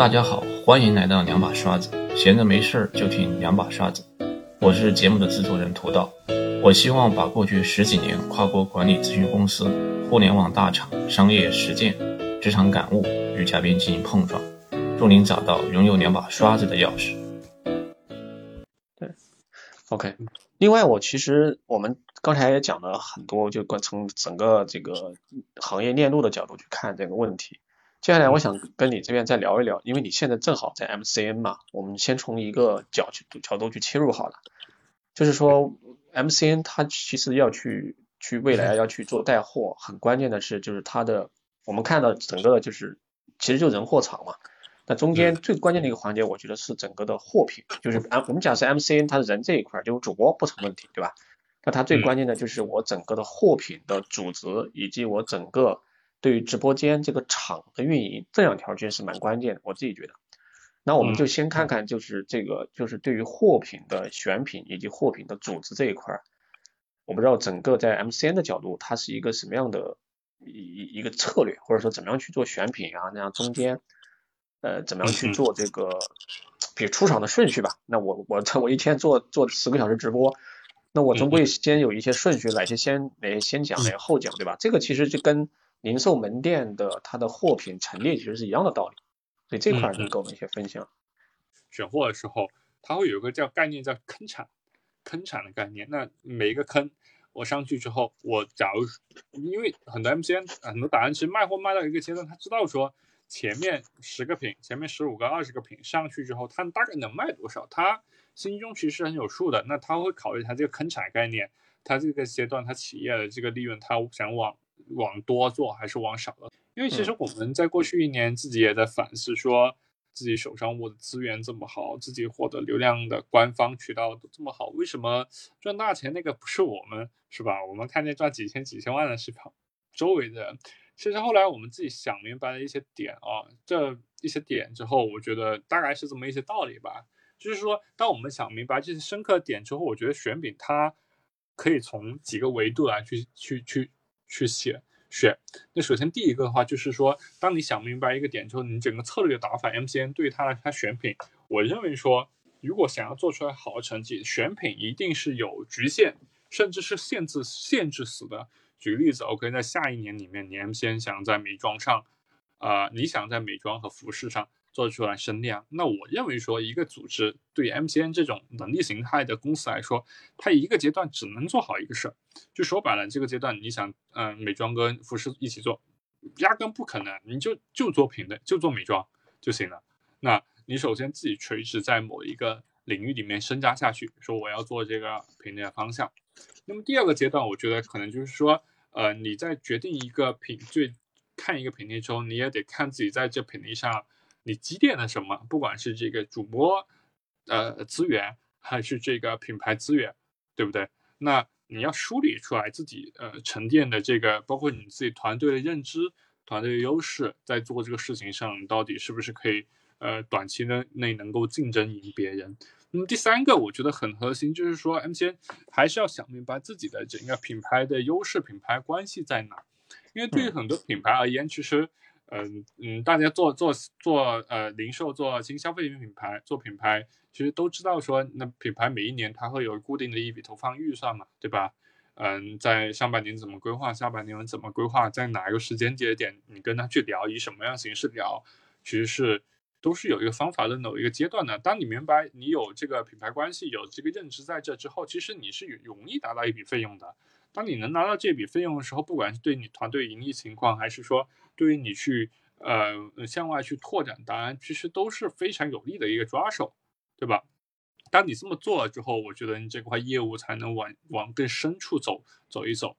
大家好，欢迎来到两把刷子，闲着没事儿就听两把刷子。我是节目的制作人涂道，我希望把过去十几年跨国管理咨询公司、互联网大厂、商业实践、职场感悟与嘉宾进行碰撞，助您找到拥有两把刷子的钥匙。对，OK。另外，我其实我们刚才也讲了很多，就从整个这个行业链路的角度去看这个问题。接下来，我想跟你这边再聊一聊，因为你现在正好在 MCN 嘛，我们先从一个角去角度去切入好了。就是说，MCN 它其实要去去未来要去做带货，很关键的是就是它的，我们看到整个就是其实就人货场嘛。那中间最关键的一个环节，我觉得是整个的货品，就是啊我们讲是 MCN，它是人这一块，就是主播不成问题，对吧？那它最关键的就是我整个的货品的组织，以及我整个对于直播间这个场的运营，这两条其实是蛮关键的，我自己觉得。那我们就先看看，就是这个，就是对于货品的选品以及货品的组织这一块，我不知道整个在 MCN 的角度，它是一个什么样的一一一个策略，或者说怎么样去做选品啊，那样中间。呃，怎么样去做这个，比如出场的顺序吧？那我我我一天做做十个小时直播，那我总归先有一些顺序，哪些先哪些先讲，哪些后讲，对吧？这个其实就跟零售门店的它的货品陈列其实是一样的道理，所以这块能给我们一些分享。选货的时候，它会有一个叫概念叫坑产，坑产的概念。那每一个坑我上去之后，我假如因为很多 MCN 很多达人其实卖货卖到一个阶段，他知道说。前面十个品，前面十五个、二十个品上去之后，他大概能卖多少？他心中其实很有数的。那他会考虑他这个坑产概念，他这个阶段他企业的这个利润，他想往往多做还是往少了？因为其实我们在过去一年自己也在反思，说自己手上握的资源这么好，自己获得流量的官方渠道都这么好，为什么赚大钱那个不是我们，是吧？我们看见赚几千、几千万的是跑周围的人。其实后来我们自己想明白了一些点啊，这一些点之后，我觉得大概是这么一些道理吧。就是说，当我们想明白这些深刻点之后，我觉得选品它可以从几个维度来去去去去写选。那首先第一个的话，就是说，当你想明白一个点之后，你整个策略打法，MCN 对于它它选品，我认为说，如果想要做出来好的成绩，选品一定是有局限，甚至是限制限制死的。举个例子，OK，在下一年里面，你 M C N 想在美妆上，啊，你想在美妆和服饰上做出来声量，那我认为说，一个组织对 M C N 这种能力形态的公司来说，它一个阶段只能做好一个事儿，就说白了，这个阶段你想，嗯，美妆跟服饰一起做，压根不可能，你就就做品类，就做美妆就行了。那你首先自己垂直在某一个领域里面深扎下去，说我要做这个品类的方向。那么第二个阶段，我觉得可能就是说。呃，你在决定一个品最看一个品类之后，你也得看自己在这品类上你积淀了什么，不管是这个主播呃资源，还是这个品牌资源，对不对？那你要梳理出来自己呃沉淀的这个，包括你自己团队的认知、团队的优势，在做这个事情上，你到底是不是可以呃短期内内能够竞争赢别人？那么第三个，我觉得很核心，就是说，M C N 还是要想明白自己的整个品牌的优势、品牌关系在哪。因为对于很多品牌而言，其实，嗯嗯，大家做做做呃零售、做新消费品品牌、做品牌，其实都知道说，那品牌每一年它会有固定的一笔投放预算嘛，对吧？嗯，在上半年怎么规划，下半年怎么规划，在哪一个时间节点，你跟他去聊，以什么样形式聊，其实是。都是有一个方法的某一个阶段的。当你明白你有这个品牌关系，有这个认知在这之后，其实你是容易达到一笔费用的。当你能拿到这笔费用的时候，不管是对你团队盈利情况，还是说对于你去呃向外去拓展，当然其实都是非常有利的一个抓手，对吧？当你这么做了之后，我觉得你这块业务才能往往更深处走走一走。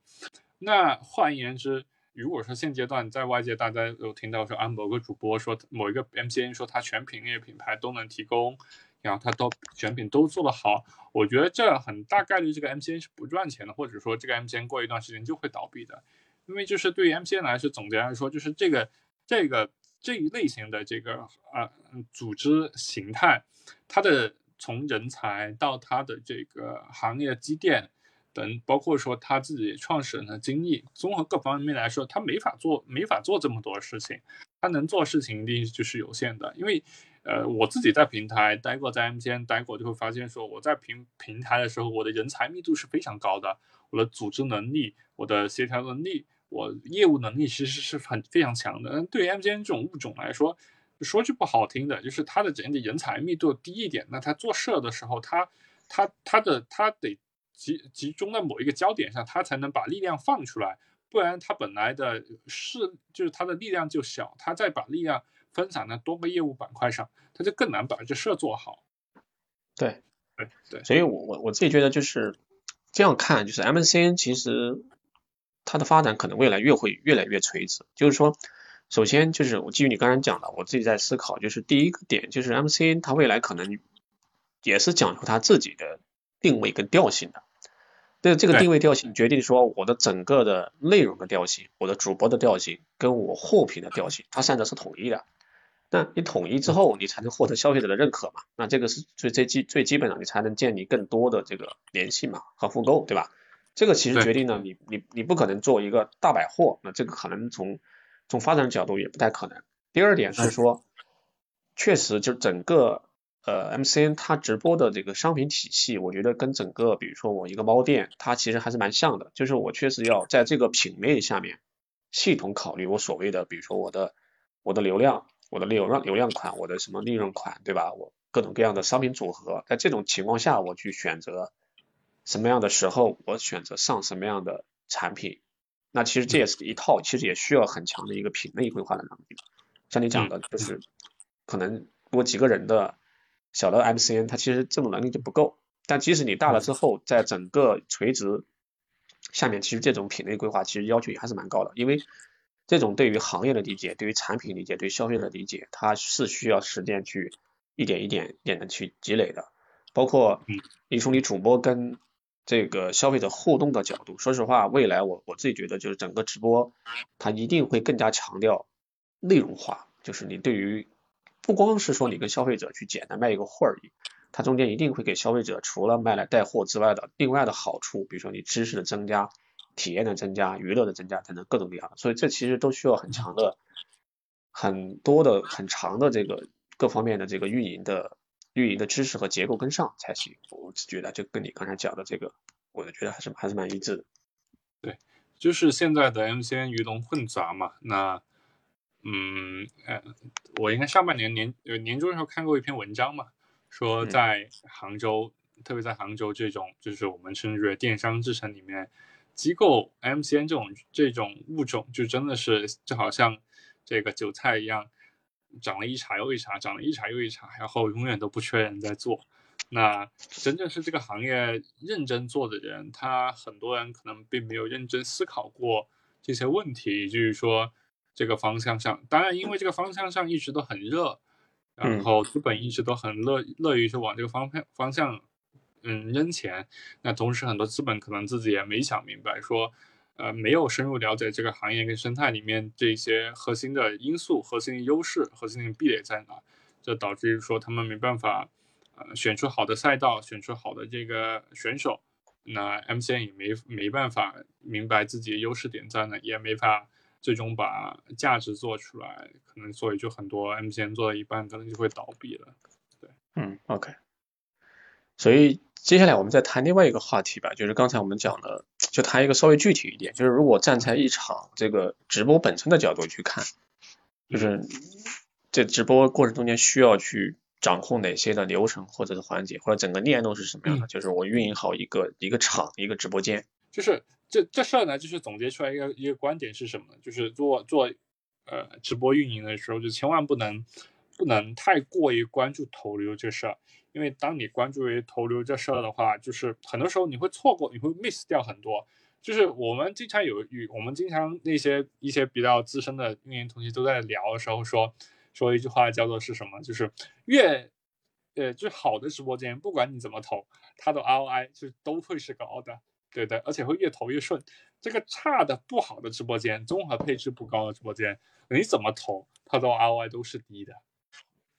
那换言之，如果说现阶段在外界大家有听到说啊某个主播说某一个 MCN 说他全品类品牌都能提供，然后他都选品都做得好，我觉得这很大概率这个 MCN 是不赚钱的，或者说这个 MCN 过一段时间就会倒闭的，因为就是对于 MCN 来说，总结来说就是这个这个这一类型的这个啊组织形态，它的从人才到它的这个行业积淀。等，包括说他自己创始人的经历，综合各方面来说，他没法做，没法做这么多事情。他能做事情一定就是有限的，因为，呃，我自己在平台待过，在 MCN 待过，就会发现说，我在平平台的时候，我的人才密度是非常高的，我的组织能力，我的协调能力，我业务能力其实是很非常强的。对于 MCN 这种物种来说，说句不好听的，就是它的整体人才密度低一点，那他做事的时候，他他他的他得集集中在某一个焦点上，他才能把力量放出来。不然，他本来的势就是他的力量就小，他再把力量分散在多个业务板块上，它就更难把这事做好。对，对对。所以我我我自己觉得就是这样看，就是 MCN 其实它的发展可能未来越会越来越垂直。就是说，首先就是我基于你刚才讲的，我自己在思考，就是第一个点就是 MCN 它未来可能也是讲究它自己的定位跟调性的。那这个定位调性决定说我的整个的内容的调性，我的主播的调性跟我货品的调性，它三者是统一的。那你统一之后，你才能获得消费者的认可嘛？那这个是最最基最基本的，你才能建立更多的这个联系嘛和复购，对吧？这个其实决定了你你你不可能做一个大百货，那这个可能从从发展角度也不太可能。第二点是说，确实就整个。呃，MCN 它直播的这个商品体系，我觉得跟整个，比如说我一个猫店，它其实还是蛮像的。就是我确实要在这个品类下面系统考虑我所谓的，比如说我的我的流量，我的流量流量款，我的什么利润款，对吧？我各种各样的商品组合，在这种情况下，我去选择什么样的时候，我选择上什么样的产品。那其实这也是一套，其实也需要很强的一个品类规划的能力。像你讲的，就是可能多几个人的。小的 MCN 它其实这种能力就不够，但即使你大了之后，在整个垂直下面，其实这种品类规划其实要求也还是蛮高的，因为这种对于行业的理解、对于产品理解、对消费者的理解，它是需要时间去一点一点点的去积累的。包括你从你主播跟这个消费者互动的角度，说实话，未来我我自己觉得就是整个直播它一定会更加强调内容化，就是你对于。不光是说你跟消费者去简单卖一个货而已，它中间一定会给消费者除了卖来带货之外的另外的好处，比如说你知识的增加、体验的增加、娱乐的增加等等各种各样的，所以这其实都需要很强的、很多的、很长的这个各方面的这个运营的运营的知识和结构跟上才行。我只觉得就跟你刚才讲的这个，我就觉得还是还是蛮一致的。对，就是现在的 MCN 鱼龙混杂嘛，那。嗯，呃，我应该上半年年呃年终的时候看过一篇文章嘛，说在杭州，特别在杭州这种就是我们称之为电商之城里面，机构 MCN 这种这种物种就真的是就好像这个韭菜一样，长了一茬又一茬，长了一茬又一茬，然后永远都不缺人在做。那真正是这个行业认真做的人，他很多人可能并没有认真思考过这些问题，就是说。这个方向上，当然，因为这个方向上一直都很热，然后资本一直都很乐乐于去往这个方向方向，嗯，扔钱。那同时，很多资本可能自己也没想明白，说，呃，没有深入了解这个行业跟生态里面这些核心的因素、核心的优势、核心的壁垒在哪，就导致于说他们没办法，呃，选出好的赛道，选出好的这个选手。那 MCN 也没没办法明白自己的优势点在哪，也没法。最终把价值做出来，可能所以就很多 MCN 做到一半，可能就会倒闭了。对，嗯，OK。所以接下来我们再谈另外一个话题吧，就是刚才我们讲的，就谈一个稍微具体一点，就是如果站在一场这个直播本身的角度去看，就是这直播过程中间需要去掌控哪些的流程或者是环节，或者整个链路是什么样的？就是我运营好一个一个场一个直播间，就是。这这事儿呢，就是总结出来一个一个观点是什么呢？就是做做呃直播运营的时候，就千万不能不能太过于关注投流这事儿，因为当你关注于投流这事儿的话，就是很多时候你会错过，你会 miss 掉很多。就是我们经常有与我们经常那些一些比较资深的运营同学都在聊的时候说说一句话叫做是什么？就是越呃就是好的直播间，不管你怎么投，它的 ROI 就都会是高的。对的，而且会越投越顺。这个差的、不好的直播间，综合配置不高的直播间，你怎么投，它的 ROI 都是低的。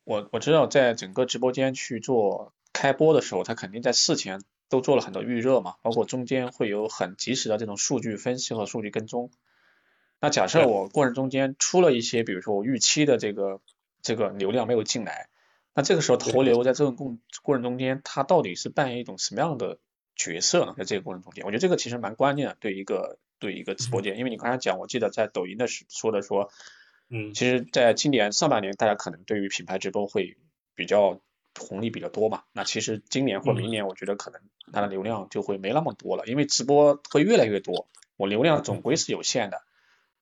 我我知道，在整个直播间去做开播的时候，他肯定在事前都做了很多预热嘛，包括中间会有很及时的这种数据分析和数据跟踪。那假设我过程中间出了一些，比如说我预期的这个这个流量没有进来，那这个时候投流在这个过过程中间，它到底是扮演一种什么样的角色呢？在这个过程中间，我觉得这个其实蛮关键的，对一个对一个直播间，因为你刚才讲，我记得在抖音的时说的说，嗯，其实在今年上半年，大家可能对于品牌直播会比较红利比较多嘛，那其实今年或明年，我觉得可能它的流量就会没那么多了，因为直播会越来越多，我流量总归是有限的。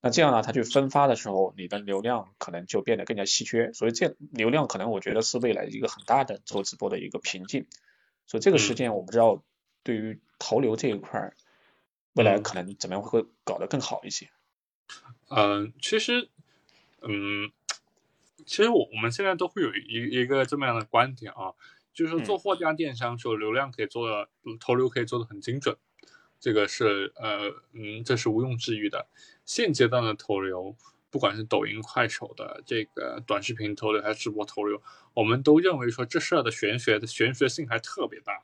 那这样呢，它去分发的时候，你的流量可能就变得更加稀缺，所以这流量可能我觉得是未来一个很大的做直播的一个瓶颈。所以这个事件我不知道对于投流这一块，未来可能怎么样会搞得更好一些。嗯，其实，嗯，其实我我们现在都会有一一个这么样的观点啊，就是说做货架电商时候，流量可以做的投流可以做的很精准。这个是呃嗯，这是毋庸置疑的。现阶段的投流，不管是抖音、快手的这个短视频投流，还是直播投流，我们都认为说这事儿的玄学的玄学性还特别大。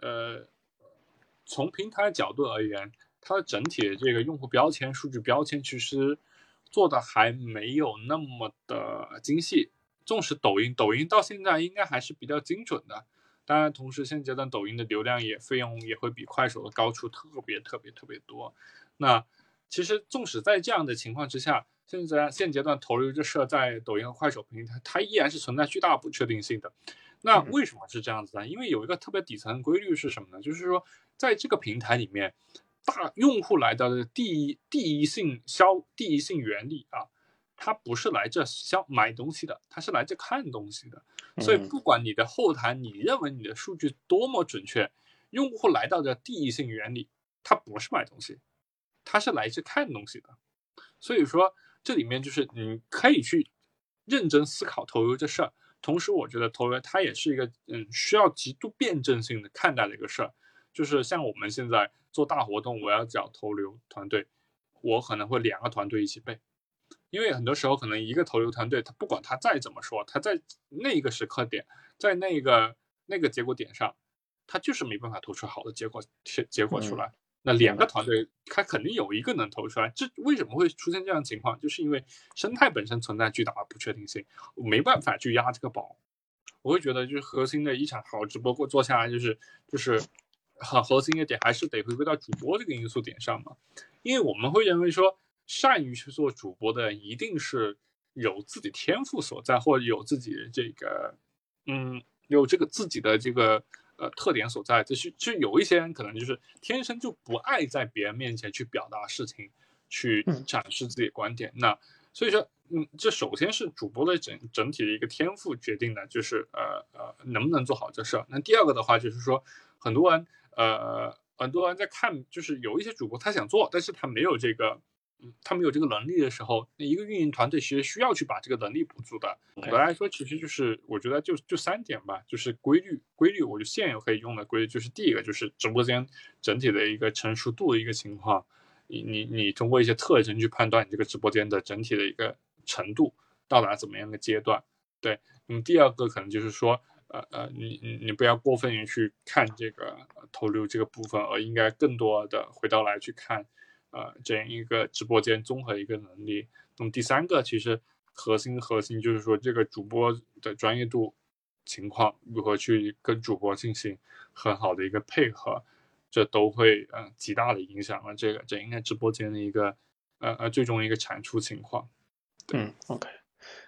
呃，从平台角度而言，它的整体的这个用户标签、数据标签其实做的还没有那么的精细。纵使抖音，抖音到现在应该还是比较精准的。当然，同时现阶段抖音的流量也费用也会比快手的高出特别特别特别多。那其实纵使在这样的情况之下，现在现阶段投流这事在抖音和快手平台，它依然是存在巨大不确定性的。那为什么是这样子呢？因为有一个特别底层规律是什么呢？就是说在这个平台里面，大用户来到的第一第一性消第一性原理啊。他不是来这消买东西的，他是来这看东西的。所以不管你的后台，你认为你的数据多么准确，用户来到的第一性原理，他不是买东西，他是来这看东西的。所以说这里面就是你可以去认真思考投流这事儿。同时，我觉得投流它也是一个嗯需要极度辩证性的看待的一个事儿。就是像我们现在做大活动，我要找投流团队，我可能会两个团队一起备。因为很多时候，可能一个投流团队，他不管他再怎么说，他在那个时刻点，在那个那个结果点上，他就是没办法投出好的结果结结果出来。那两个团队，他肯定有一个能投出来。这为什么会出现这样的情况？就是因为生态本身存在巨大的不确定性，我没办法去压这个宝。我会觉得，就是核心的一场好直播过做下来，就是就是很核心的点，还是得回归到主播这个因素点上嘛。因为我们会认为说。善于去做主播的，一定是有自己天赋所在，或者有自己这个，嗯，有这个自己的这个呃特点所在。就是就有一些人可能就是天生就不爱在别人面前去表达事情，去展示自己的观点。那所以说，嗯，这首先是主播的整整体的一个天赋决定的，就是呃呃能不能做好这事儿。那第二个的话就是说，很多人呃很多人在看，就是有一些主播他想做，但是他没有这个。嗯，他没有这个能力的时候，那一个运营团队其实需要去把这个能力补足的。总的来说，其实就是我觉得就就三点吧，就是规律，规律，我就现有可以用的规律，就是第一个就是直播间整体的一个成熟度的一个情况，你你你通过一些特征去判断你这个直播间的整体的一个程度到达怎么样的阶段。对，那么第二个可能就是说，呃呃，你你你不要过分于去看这个投流这个部分，而应该更多的回到来去看。呃，这样一个直播间综合一个能力。那么第三个，其实核心核心就是说，这个主播的专业度情况如何去跟主播进行很好的一个配合，这都会呃极大的影响了这个这应该直播间的一个呃呃最终一个产出情况。嗯，OK。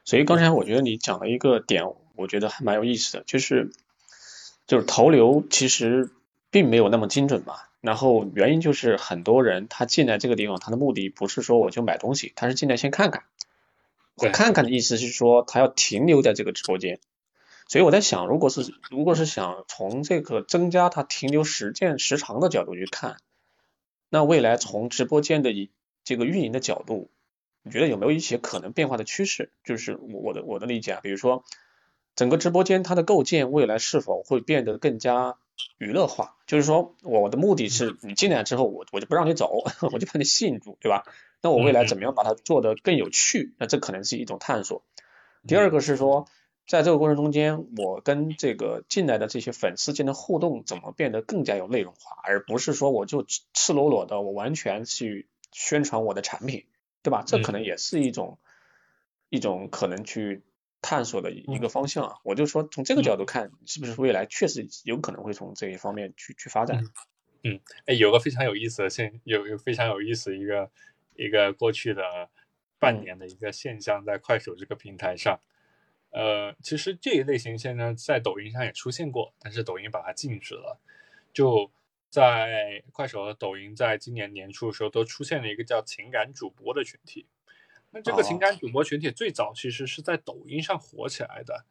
所以刚才我觉得你讲了一个点，我觉得还蛮有意思的，就是就是投流其实并没有那么精准嘛。然后原因就是很多人他进来这个地方，他的目的不是说我就买东西，他是进来先看看。我看看的意思是说他要停留在这个直播间。所以我在想，如果是如果是想从这个增加他停留时间时长的角度去看，那未来从直播间的一这个运营的角度，你觉得有没有一些可能变化的趋势？就是我我的我的理解啊，比如说整个直播间它的构建未来是否会变得更加？娱乐化，就是说我的目的是你进来之后，我我就不让你走，我就把你吸引住，对吧？那我未来怎么样把它做得更有趣？那这可能是一种探索。第二个是说，在这个过程中间，我跟这个进来的这些粉丝间的互动怎么变得更加有内容化，而不是说我就赤赤裸裸的我完全去宣传我的产品，对吧？这可能也是一种、一种可能去探索的一个方向啊。我就说从这个角度看，是不是未来确实有可能会从这一方面去去发展？嗯，哎，有个非常有意思的现，有有非常有意思一个一个过去的半年的一个现象，在快手这个平台上。呃，其实这一类型现在在抖音上也出现过，但是抖音把它禁止了。就在快手和抖音在今年年初的时候，都出现了一个叫情感主播的群体。那这个情感主播群体最早其实是在抖音上火起来的。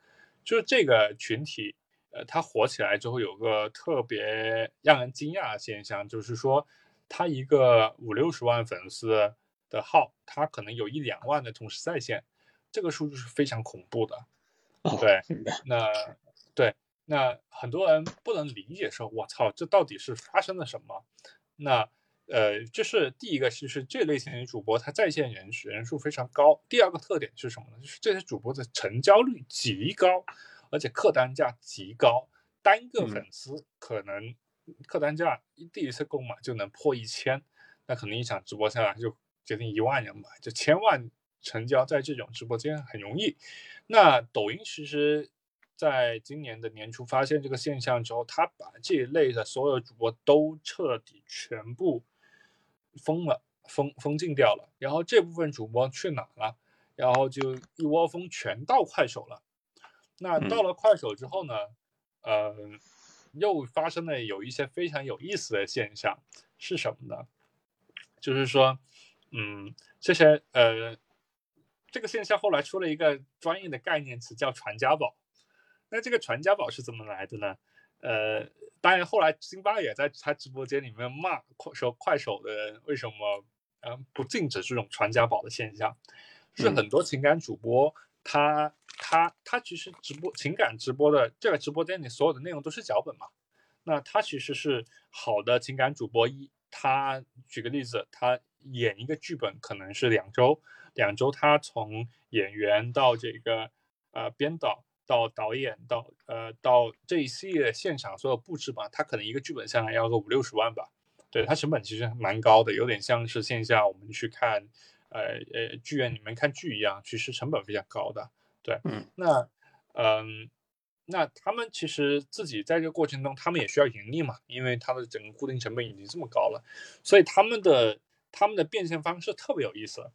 就是这个群体，呃，它火起来之后有个特别让人惊讶的现象，就是说，他一个五六十万粉丝的号，他可能有一两万的同时在线。这个数据是非常恐怖的，对，那对，那很多人不能理解，说我操，这到底是发生了什么？那呃，这是第一个，其实这类型的主播他在线人人数非常高。第二个特点是什么呢？就是这些主播的成交率极高，而且客单价极高，单个粉丝可能客单价第一次购买就能破一千，那可能一场直播下来就接近一万人买，就千万。成交在这种直播间很容易。那抖音其实在今年的年初发现这个现象之后，他把这一类的所有主播都彻底全部封了，封封禁掉了。然后这部分主播去哪了？然后就一窝蜂全到快手了。那到了快手之后呢？呃，又发生了有一些非常有意思的现象，是什么呢？就是说，嗯，这些呃。这个现象后来出了一个专业的概念词，叫传家宝。那这个传家宝是怎么来的呢？呃，当然后来辛巴也在他直播间里面骂快手快手的人为什么嗯不禁止这种传家宝的现象，是很多情感主播他他他其实直播情感直播的这个直播间里所有的内容都是脚本嘛。那他其实是好的情感主播一，他举个例子，他演一个剧本可能是两周。两周，他从演员到这个呃编导到导演到呃到这一系列现场所有布置吧，它可能一个剧本下来要个五六十万吧。对它成本其实蛮高的，有点像是线下我们去看呃呃剧院里面看剧一样，其实成本非常高的。对，嗯，那嗯，那他们其实自己在这个过程中，他们也需要盈利嘛，因为他的整个固定成本已经这么高了，所以他们的他们的变现方式特别有意思。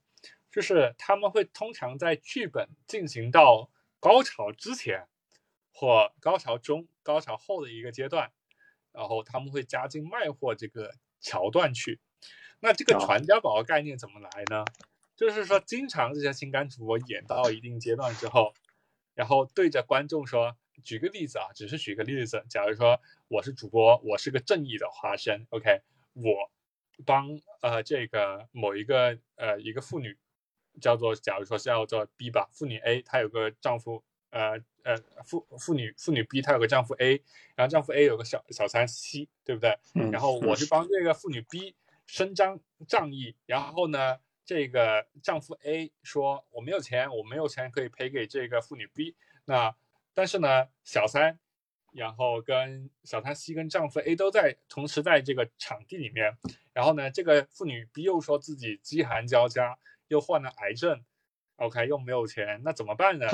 就是他们会通常在剧本进行到高潮之前，或高潮中、高潮后的一个阶段，然后他们会加进卖货这个桥段去。那这个传家宝的概念怎么来呢？就是说，经常这些情感主播演到一定阶段之后，然后对着观众说：“举个例子啊，只是举个例子。假如说我是主播，我是个正义的化身，OK，我帮呃这个某一个呃一个妇女。”叫做，假如说叫做 B 吧，妇女 A 她有个丈夫，呃呃，妇妇女妇女 B 她有个丈夫 A，然后丈夫 A 有个小小三 C，对不对？然后我去帮这个妇女 B 伸张仗义，然后呢，这个丈夫 A 说我没有钱，我没有钱可以赔给这个妇女 B，那但是呢，小三，然后跟小三 C 跟丈夫 A 都在同时在这个场地里面，然后呢，这个妇女 B 又说自己饥寒交加。又患了癌症，OK，又没有钱，那怎么办呢？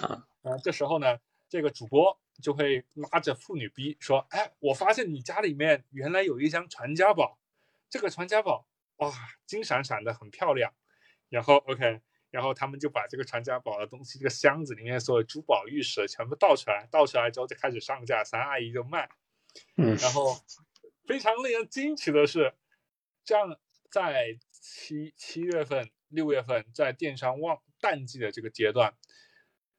啊，这时候呢，这个主播就会拉着妇女 B 说：“哎，我发现你家里面原来有一箱传家宝，这个传家宝哇，金闪闪的，很漂亮。”然后 OK，然后他们就把这个传家宝的东西，这个箱子里面所有珠宝玉石全部倒出来，倒出来之后就开始上架，三阿姨就卖。嗯，然后非常令人惊奇的是，这样在七七月份。六月份在电商旺淡季的这个阶段，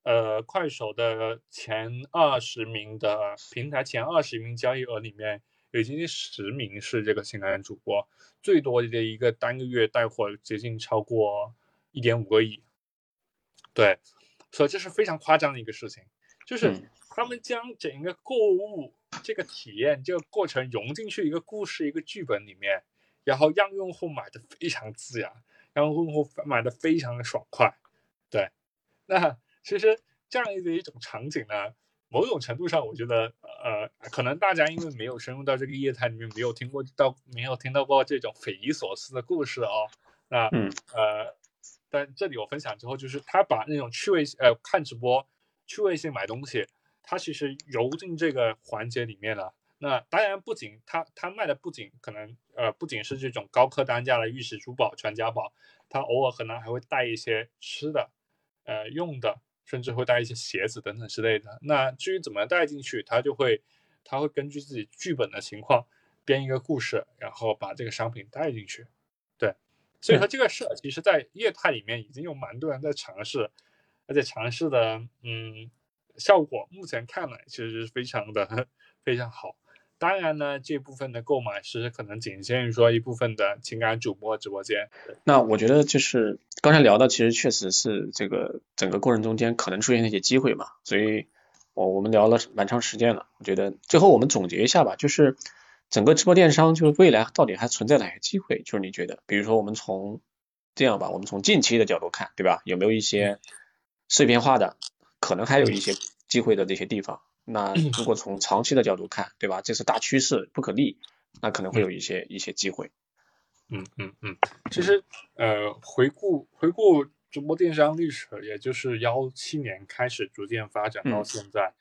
呃，快手的前二十名的平台前二十名交易额里面，已经十名是这个情感主播，最多的一个单个月带货接近超过一点五个亿。对，所以这是非常夸张的一个事情，就是他们将整个购物这个体验这个过程融进去一个故事一个剧本里面，然后让用户买的非常自然。然后用户买的非常的爽快，对，那其实这样的一种场景呢，某种程度上，我觉得呃，可能大家因为没有深入到这个业态里面，没有听过到没有听到过这种匪夷所思的故事哦。那嗯呃，但这里我分享之后，就是他把那种趣味呃看直播趣味性买东西，他其实揉进这个环节里面了。那当然，不仅他他卖的不仅可能呃不仅是这种高客单价的玉石珠宝、传家宝，他偶尔可能还会带一些吃的、呃用的，甚至会带一些鞋子等等之类的。那至于怎么带进去，他就会他会根据自己剧本的情况编一个故事，然后把这个商品带进去。对，所以说这个事其实在业态里面已经有蛮多人在尝试，而且尝试的嗯效果目前看来其实是非常的 非常好。当然呢，这部分的购买是可能仅限于说一部分的情感主播直播间。那我觉得就是刚才聊的，其实确实是这个整个过程中间可能出现的一些机会嘛，所以我我们聊了蛮长时间了。我觉得最后我们总结一下吧，就是整个直播电商就是未来到底还存在哪些机会？就是你觉得，比如说我们从这样吧，我们从近期的角度看，对吧？有没有一些碎片化的，可能还有一些机会的这些地方？那如果从长期的角度看，对吧？这是大趋势，不可逆，那可能会有一些一些机会。嗯嗯嗯，其实呃，回顾回顾直播电商历史，也就是幺七年开始逐渐发展到现在，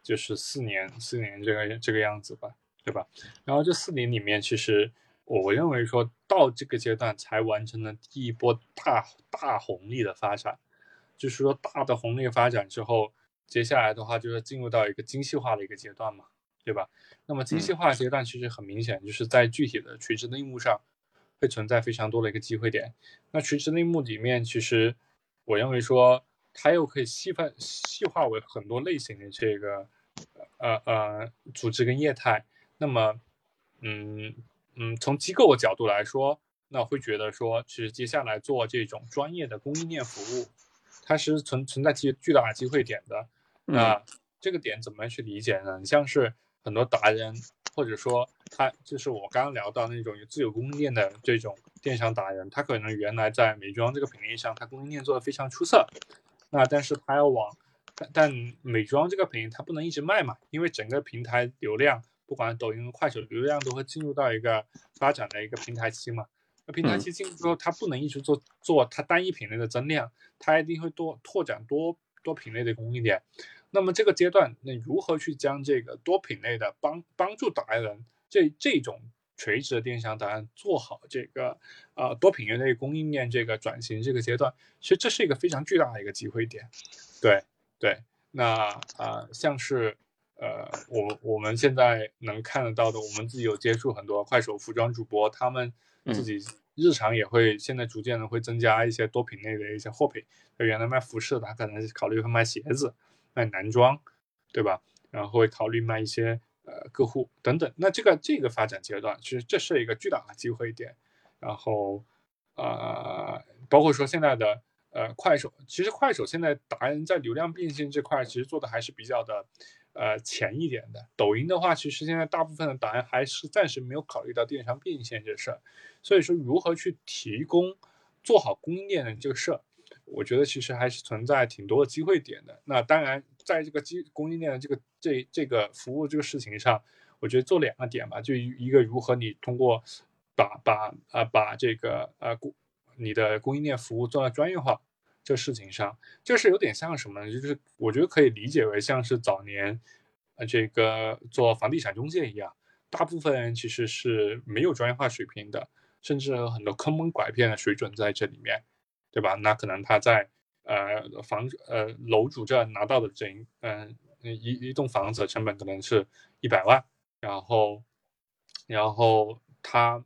就是四年四年这个这个样子吧，对吧？然后这四年里面，其实我认为说到这个阶段才完成了第一波大大红利的发展，就是说大的红利发展之后。接下来的话就是进入到一个精细化的一个阶段嘛，对吧？那么精细化阶段其实很明显，就是在具体的垂直类目上会存在非常多的一个机会点。那垂直类目里面，其实我认为说它又可以细分细化为很多类型的这个呃呃组织跟业态。那么，嗯嗯，从机构的角度来说，那会觉得说，其实接下来做这种专业的供应链服务，它是存存在巨巨大的机会点的。那这个点怎么去理解呢？你像是很多达人，或者说他就是我刚刚聊到那种有自有供应链的这种电商达人，他可能原来在美妆这个品类上，他供应链做的非常出色。那但是他要往，但但美妆这个品类他不能一直卖嘛，因为整个平台流量，不管抖音、快手流量都会进入到一个发展的一个平台期嘛。那平台期进入之后，他不能一直做做他单一品类的增量，他一定会多拓展多多品类的供应链。那么这个阶段，那如何去将这个多品类的帮帮助达人这这种垂直的电商达人做好这个呃多品类供应链这个转型这个阶段，其实这是一个非常巨大的一个机会点。对对，那啊像是呃我我们现在能看得到的，我们自己有接触很多快手服装主播，他们自己日常也会现在逐渐的会增加一些多品类的一些货品。原来卖服饰的，他可能考虑会卖鞋子。卖男装，对吧？然后会考虑卖一些呃客户等等。那这个这个发展阶段，其实这是一个巨大的机会点。然后呃，包括说现在的呃快手，其实快手现在达人在流量变现这块，其实做的还是比较的呃前一点的。抖音的话，其实现在大部分的达人还是暂时没有考虑到电商变现这事儿。所以说，如何去提供做好供应链的这个事儿？我觉得其实还是存在挺多的机会点的。那当然，在这个基供应链的这个这这个服务这个事情上，我觉得做两个点吧，就一个如何你通过把把啊把这个呃供你的供应链服务做到专业化这事情上，就是有点像什么呢？就是我觉得可以理解为像是早年呃这个做房地产中介一样，大部分人其实是没有专业化水平的，甚至有很多坑蒙拐骗的水准在这里面。对吧？那可能他在呃房呃楼主这拿到的整嗯一一栋房子成本可能是一百万，然后然后他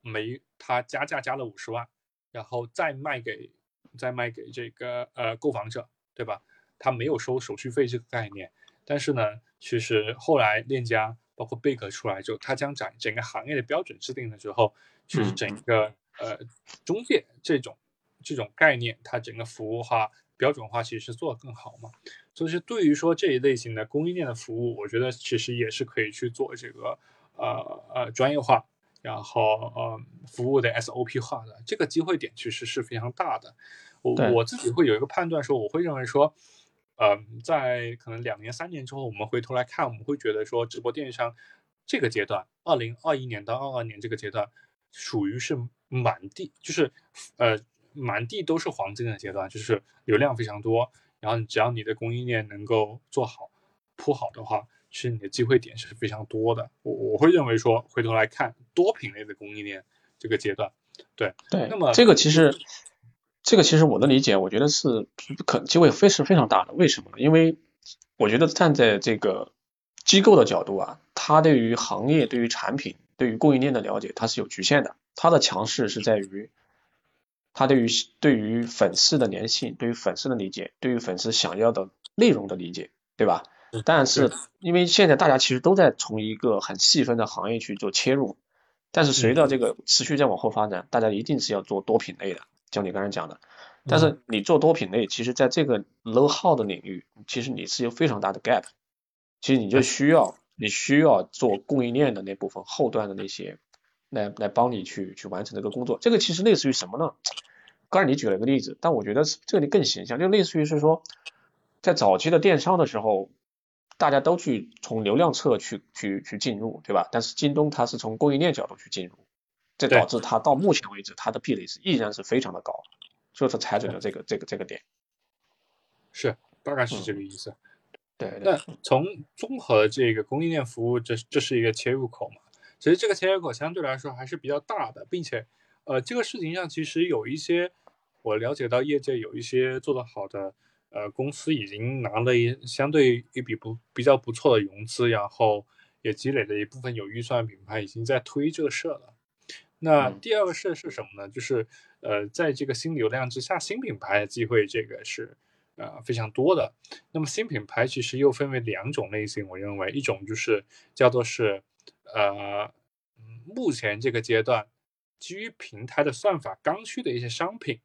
没他加价加了五十万，然后再卖给再卖给这个呃购房者，对吧？他没有收手续费这个概念，但是呢，其实后来链家包括贝壳出来之后，他将整整个行业的标准制定了之后，其实整个呃中介这种。这种概念，它整个服务化、标准化，其实是做得更好嘛。所以是对于说这一类型的供应链的服务，我觉得其实也是可以去做这个呃呃专业化，然后呃服务的 SOP 化的这个机会点，其实是非常大的。我我自己会有一个判断，说我会认为说，嗯，在可能两年、三年之后，我们回头来看，我们会觉得说，直播电商这个阶段，二零二一年到二二年这个阶段，属于是满地就是呃满地都是黄金的阶段，就是流量非常多，然后只要你的供应链能够做好铺好的话，其实你的机会点是非常多的。我我会认为说，回头来看多品类的供应链这个阶段，对对，那么这个其实。这个其实我的理解，我觉得是可机会非是非常大的。为什么呢？因为我觉得站在这个机构的角度啊，它对于行业、对于产品、对于供应链的了解，它是有局限的。它的强势是在于，它对于对于粉丝的粘性、对于粉丝的理解、对于粉丝想要的内容的理解，对吧？但是因为现在大家其实都在从一个很细分的行业去做切入，但是随着这个持续在往后发展，大家一定是要做多品类的。像你刚才讲的，但是你做多品类，其实在这个 low 号的领域，其实你是有非常大的 gap，其实你就需要你需要做供应链的那部分后端的那些来来帮你去去完成这个工作。这个其实类似于什么呢？刚才你举了一个例子，但我觉得这里更形象，就类似于是说，在早期的电商的时候，大家都去从流量侧去去去进入，对吧？但是京东它是从供应链角度去进入。这导致它到目前为止，它的壁垒是依然是非常的高，所以说踩准了这个这个这个点，是大概是这个意思。对，那从综合这个供应链服务，这这是一个切入口嘛？其实这个切入口相对来说还是比较大的，并且呃，这个事情上其实有一些我了解到业界有一些做得好的呃公司已经拿了一相对一笔不比较不错的融资，然后也积累了一部分有预算品牌已经在推这个事了。那第二个事是什么呢？就是呃，在这个新流量之下，新品牌的机会这个是呃非常多的。那么新品牌其实又分为两种类型，我认为一种就是叫做是呃目前这个阶段基于平台的算法刚需的一些商品，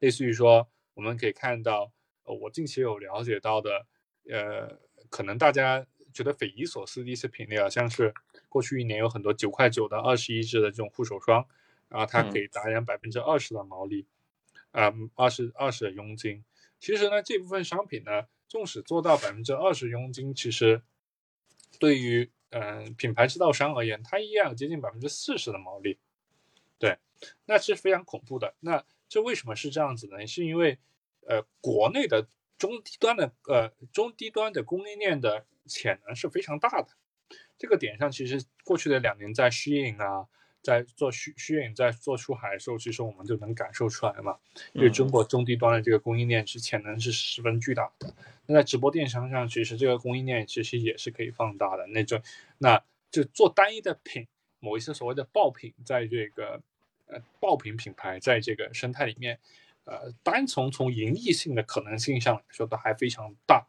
类似于说我们可以看到，呃，我近期有了解到的，呃，可能大家。觉得匪夷所思的一些品类啊，像是过去一年有很多九块九的二十一支的这种护手霜，然后它可以达人百分之二十的毛利，啊，二十二十的佣金。其实呢，这部分商品呢，纵使做到百分之二十佣金，其实对于嗯品牌制造商而言，它依然有接近百分之四十的毛利。对，那是非常恐怖的。那这为什么是这样子呢？是因为呃国内的中低端的呃中低端的供应链的。潜能是非常大的，这个点上其实过去的两年在虚影啊，在做虚虚影在做出海的时候，其实我们就能感受出来嘛。因为中国中低端的这个供应链是潜能是十分巨大的。那在直播电商上，其实这个供应链其实也是可以放大的。那种，那就做单一的品，某一些所谓的爆品，在这个呃爆品品牌在这个生态里面，呃，单从从盈利性的可能性上来说，都还非常大。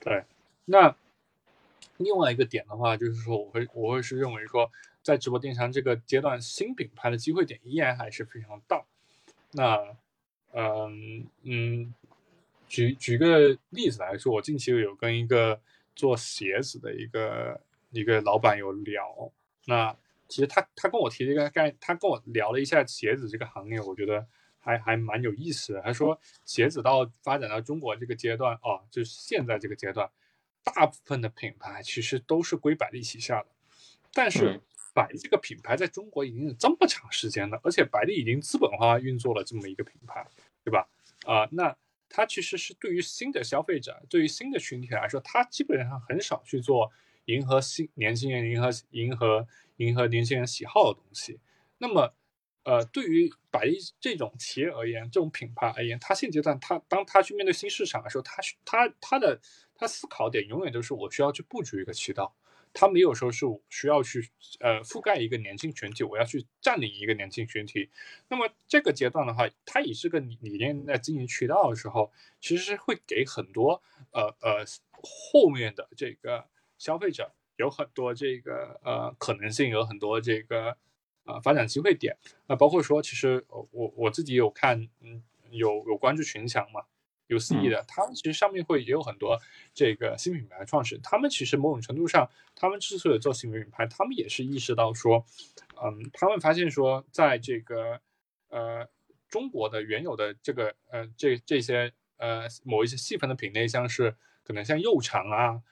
对，那。另外一个点的话，就是说，我会我会是认为说，在直播电商这个阶段，新品牌的机会点依然还是非常大。那，嗯嗯，举举个例子来说，我近期有跟一个做鞋子的一个一个老板有聊。那其实他他跟我提了一个概，他跟我聊了一下鞋子这个行业，我觉得还还蛮有意思的。他说，鞋子到发展到中国这个阶段，啊，就是现在这个阶段。大部分的品牌其实都是归百丽旗下的，但是百丽这个品牌在中国已经是这么长时间了，而且百丽已经资本化运作了这么一个品牌，对吧？啊，那它其实是对于新的消费者，对于新的群体来说，它基本上很少去做迎合新年轻人、迎合迎合迎合年轻人喜好的东西。那么，呃，对于百亿这种企业而言，这种品牌而言，它现阶段它当它去面对新市场的时候，它它它的。他思考点永远都是我需要去布局一个渠道，他没有说是需要去呃覆盖一个年轻群体，我要去占领一个年轻群体。那么这个阶段的话，他以这个理念在经营渠道的时候，其实是会给很多呃呃后面的这个消费者有很多这个呃可能性，有很多这个呃发展机会点。那包括说，其实我我自己有看，嗯，有有关注群强嘛。有思意的，他们其实上面会也有很多这个新品牌创始人，他们其实某种程度上，他们之所以做新品牌，他们也是意识到说，嗯，他们发现说，在这个呃中国的原有的这个呃这这些呃某一些细分的品类，像是可能像肉肠啊，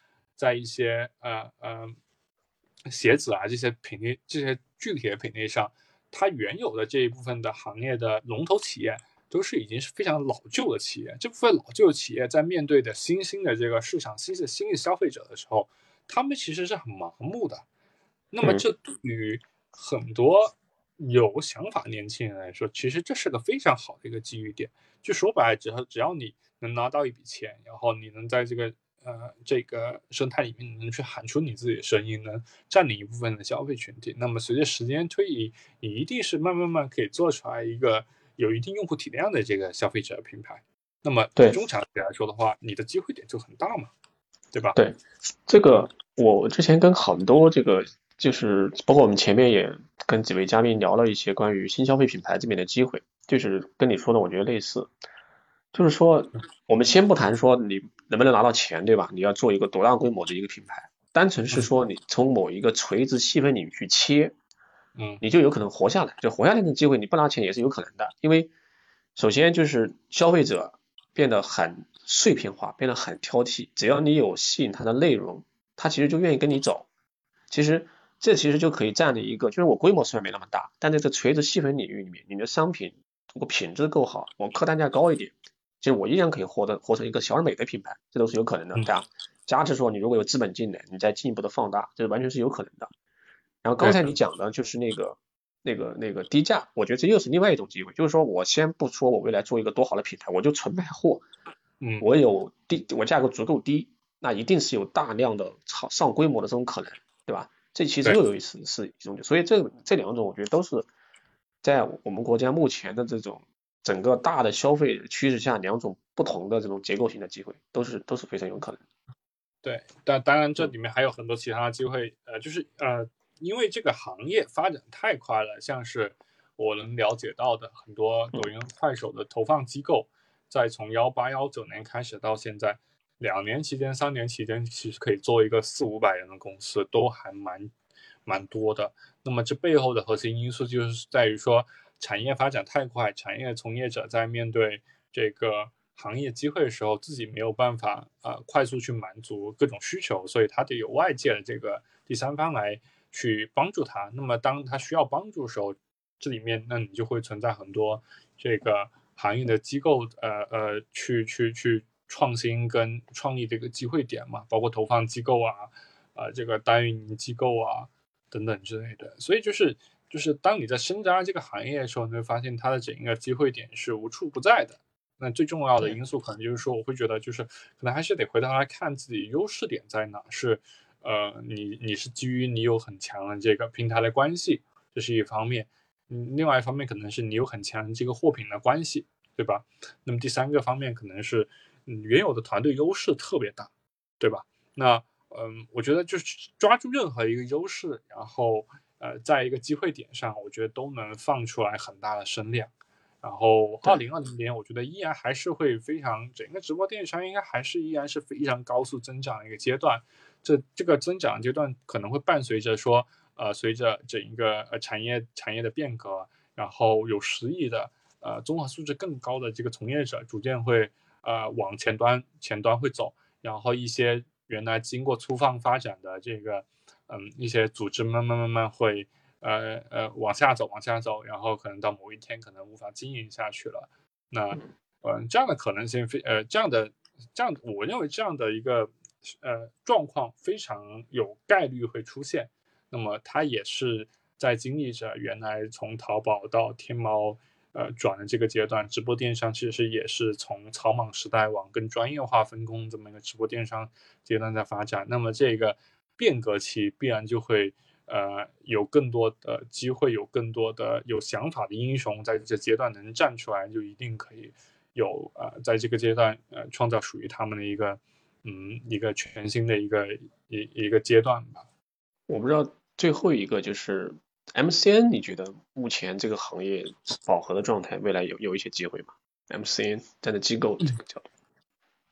在一些呃呃鞋子啊这些品类这些具体的品类上，它原有的这一部分的行业的龙头企业都是已经是非常老旧的企业，这部分老旧的企业在面对的新兴的这个市场、新的新的消费者的时候，他们其实是很盲目的。那么这对于很多有想法年轻人来说，其实这是个非常好的一个机遇点。就说白了，只要只要你能拿到一笔钱，然后你能在这个呃这个生态里面能去喊出你自己的声音，能占领一部分的消费群体，那么随着时间推移，你一定是慢慢慢可以做出来一个有一定用户体量的这个消费者品牌。那么对中长期来说的话，你的机会点就很大嘛，对吧？对，这个我之前跟很多这个就是包括我们前面也跟几位嘉宾聊了一些关于新消费品牌这边的机会，就是跟你说的我觉得类似，就是说我们先不谈说你能不能拿到钱，对吧？你要做一个多大规模的一个品牌，单纯是说你从某一个垂直细分领域去切，嗯你就有可能活下来，就活下来的机会你不拿钱也是有可能的，因为首先就是消费者变得很碎片化，变得很挑剔，只要你有吸引他的内容，他其实就愿意跟你走。其实这其实就可以占的一个，就是我规模虽然没那么大，但在这垂直细分领域里面，你的商品如果品质够好，我客单价高一点，其实我依然可以获得活成一个小而美的品牌，这都是有可能的，嗯对吧？加之说你如果有资本进来，你再进一步的放大，这完全是有可能的。然后刚才你讲的就是那个那个那个低价，我觉得这又是另外一种机会，就是说我先不说我未来做一个多好的品牌，我就纯卖货，嗯，我有低，我价格足够低，那一定是有大量的超上规模的这种可能，对吧？这其实又有一次是一种，所以这这两种我觉得都是在我们国家目前的这种整个大的消费趋势下，两种不同的这种结构性的机会，都是都是非常有可能。对，但当然这里面还有很多其他的机会，呃，就是呃，因为这个行业发展太快了，像是我能了解到的很多抖音、快手的投放机构，在从幺八幺九年开始到现在，两年期间、三年期间，其实可以做一个四五百人的公司，都还蛮蛮多的。那么这背后的核心因素就是在于说，产业发展太快，产业从业者在面对这个行业机会的时候，自己没有办法啊、呃快速去满足各种需求，所以他得有外界的这个第三方来去帮助他。那么当他需要帮助的时候，这里面那你就会存在很多这个行业的机构，呃呃，去去去创新跟创意这个机会点嘛，包括投放机构啊，啊、这个单运营机构啊等等之类的。所以就是就是当你在深扎这个行业的时候，你会发现它的整个机会点是无处不在的。那最重要的因素可能就是说，我会觉得就是可能还是得回头来看自己优势点在哪，是呃，你你是基于你有很强的这个平台的关系，这是一方面。嗯，另外一方面可能是你有很强的这个货品的关系，对吧？那么第三个方面可能是嗯原有的团队优势特别大，对吧？那嗯，我觉得就是抓住任何一个优势，然后呃，在一个机会点上，我觉得都能放出来很大的声量。然后二零二零年，我觉得依然还是会非常，整个直播电商应该还是依然是非常高速增长的一个阶段。这这个增长阶段可能会伴随着说，呃，随着整一个呃产业产业的变革，然后有实力的呃综合素质更高的这个从业者逐渐会呃往前端前端会走，然后一些原来经过粗放发展的这个嗯一些组织慢慢慢慢会。呃呃往下走，往下走，然后可能到某一天可能无法经营下去了。那呃这样的可能性非呃这样的这样，我认为这样的一个呃状况非常有概率会出现。那么它也是在经历着原来从淘宝到天猫呃转的这个阶段，直播电商其实也是从草莽时代往更专业化分工这么一个直播电商阶段在发展。那么这个变革期必然就会。呃，有更多的机会，有更多的有想法的英雄在这阶段能站出来，就一定可以有呃，在这个阶段呃，创造属于他们的一个嗯一个全新的一个一一个阶段吧。我不知道最后一个就是 MCN，你觉得目前这个行业饱和的状态，未来有有一些机会吗？MCN 站在机构这个角度，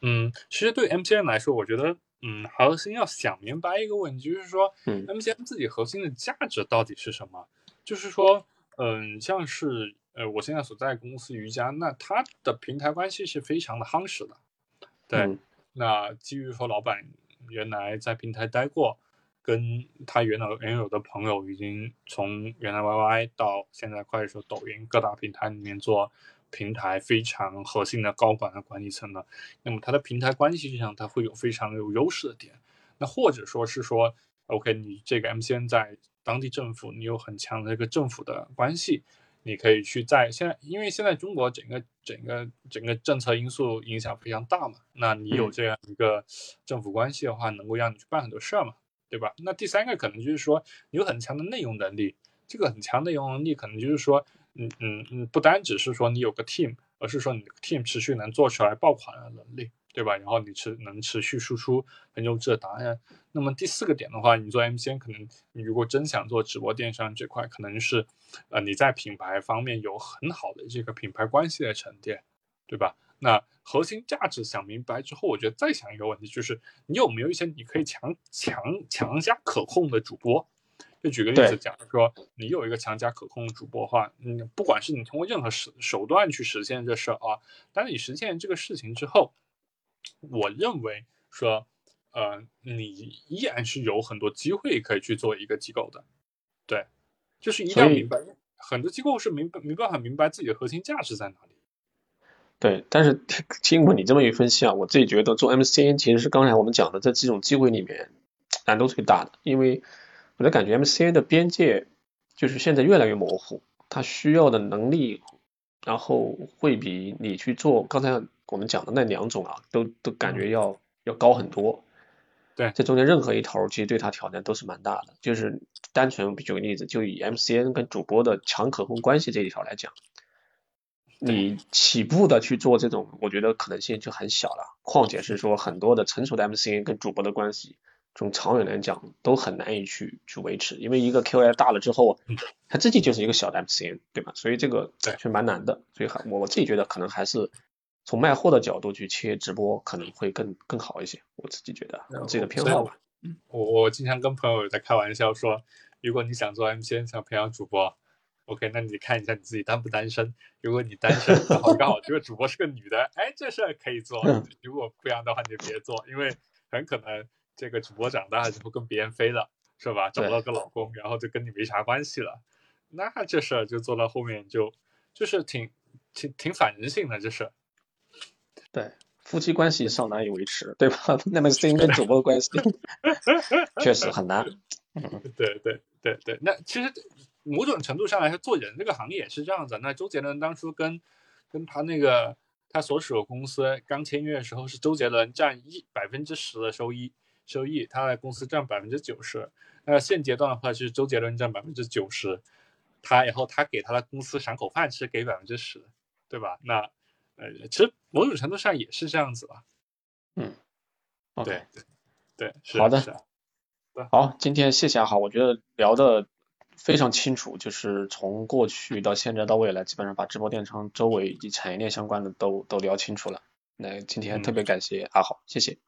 嗯，其实对 MCN 来说，我觉得嗯，核心要想明白一个问题，就是说，嗯，MCN 自己核心的价值到底是什么？就是说，嗯，像是呃，我现在所在公司瑜伽，那它的平台关系是非常的夯实的。对，嗯那基于说老板原来在平台待过，跟他原来原有的朋友已经从原来 YY 到现在快手、抖音各大平台里面做平台非常核心的高管的管理层呢，那么它的平台关系上它会有非常有优势的点。那或者说是说，OK，你这个 MCN 在当地政府，你有很强的一个政府的关系，你可以去在现在，因为现在中国整个整个整个政策因素影响非常大嘛，那你有嗯这样一个政府关系的话，能够让你去办很多事儿嘛，对吧？那第三个可能就是说，你有很强的内容能力，这个很强的内容能力，可能就是说，嗯嗯嗯，不单只是说你有个 team，而是说你的 team 持续能做出来爆款的能力，对吧？然后你持能持续输出很优质的答案。那么第四个点的话，你做 MCN 可能你如果真想做直播电商这块，可能是呃你在品牌方面有很好的这个品牌关系的沉淀，对吧？那核心价值想明白之后，我觉得再想一个问题，就是你有没有一些你可以强强强加可控的主播？就举个例子对。讲，说你有一个强加可控的主播的话，嗯，不管是你通过任何手手段去实现这事儿啊，当你实现这个事情之后，我认为说，呃，你依然是有很多机会可以去做一个机构的，对，就是一定要明白，很多机构是明白没办法明白自己的核心价值在哪里。对，但是经过你这么一分析啊，我自己觉得做 MCN 其实是刚才我们讲的这几种机会里面难度最大的，因为我的感觉 MCN 的边界就是现在越来越模糊，它需要的能力，然后会比你去做刚才我们讲的那两种啊，都都感觉要要高很多。对这中间任何一头其实对他挑战都是蛮大的。就是单纯举个例子，就以 MCN 跟主播的强可控关系这一条来讲，你起步的去做这种，我觉得可能性就很小了。况且是说很多的成熟的 MCN 跟主播的关系，从长远来讲都很难以去去维持，因为一个 QI 大了之后，它自己就是一个小的 MCN，对吧？所以这个对是蛮难的。所以还我我自己觉得可能还是从卖货的角度去切直播可能会更更好一些，我自己觉得我自己的偏好吧。我我经常跟朋友在开玩笑说，如果你想做 MCN，想培养主播，OK，那你看一下你自己单不单身。如果你单身，刚好这个主播是个女的，哎，这事儿可以做。如果不然的话，你就别做，因为很可能这个主播长大了之后跟别人飞了，是吧？找到个老公，然后就跟你没啥关系了。那这事儿就做到后面就就是挺挺挺反人性的，这是。对，夫妻关系尚难以维持，对吧？那么 C 跟主播的关系 确实很难。对对对对，那其实某种程度上来说，做人这个行业也是这样子。那周杰伦当初跟跟他那个他所属的公司刚签约的时候，是周杰伦占一百分之十的收益收益，他的公司占百分之九十。那现阶段的话，是周杰伦占百分之九十，他然后他给他的公司赏口饭吃，给百分之十，对吧？那呃，其实某种程度上也是这样子吧。嗯对对对，是好的好，今天谢谢阿豪，我觉得聊的非常清楚，就是从过去到现在到未来，基本上把直播电商周围以及产业链相关的都都聊清楚了。那今天特别感谢阿豪，谢谢。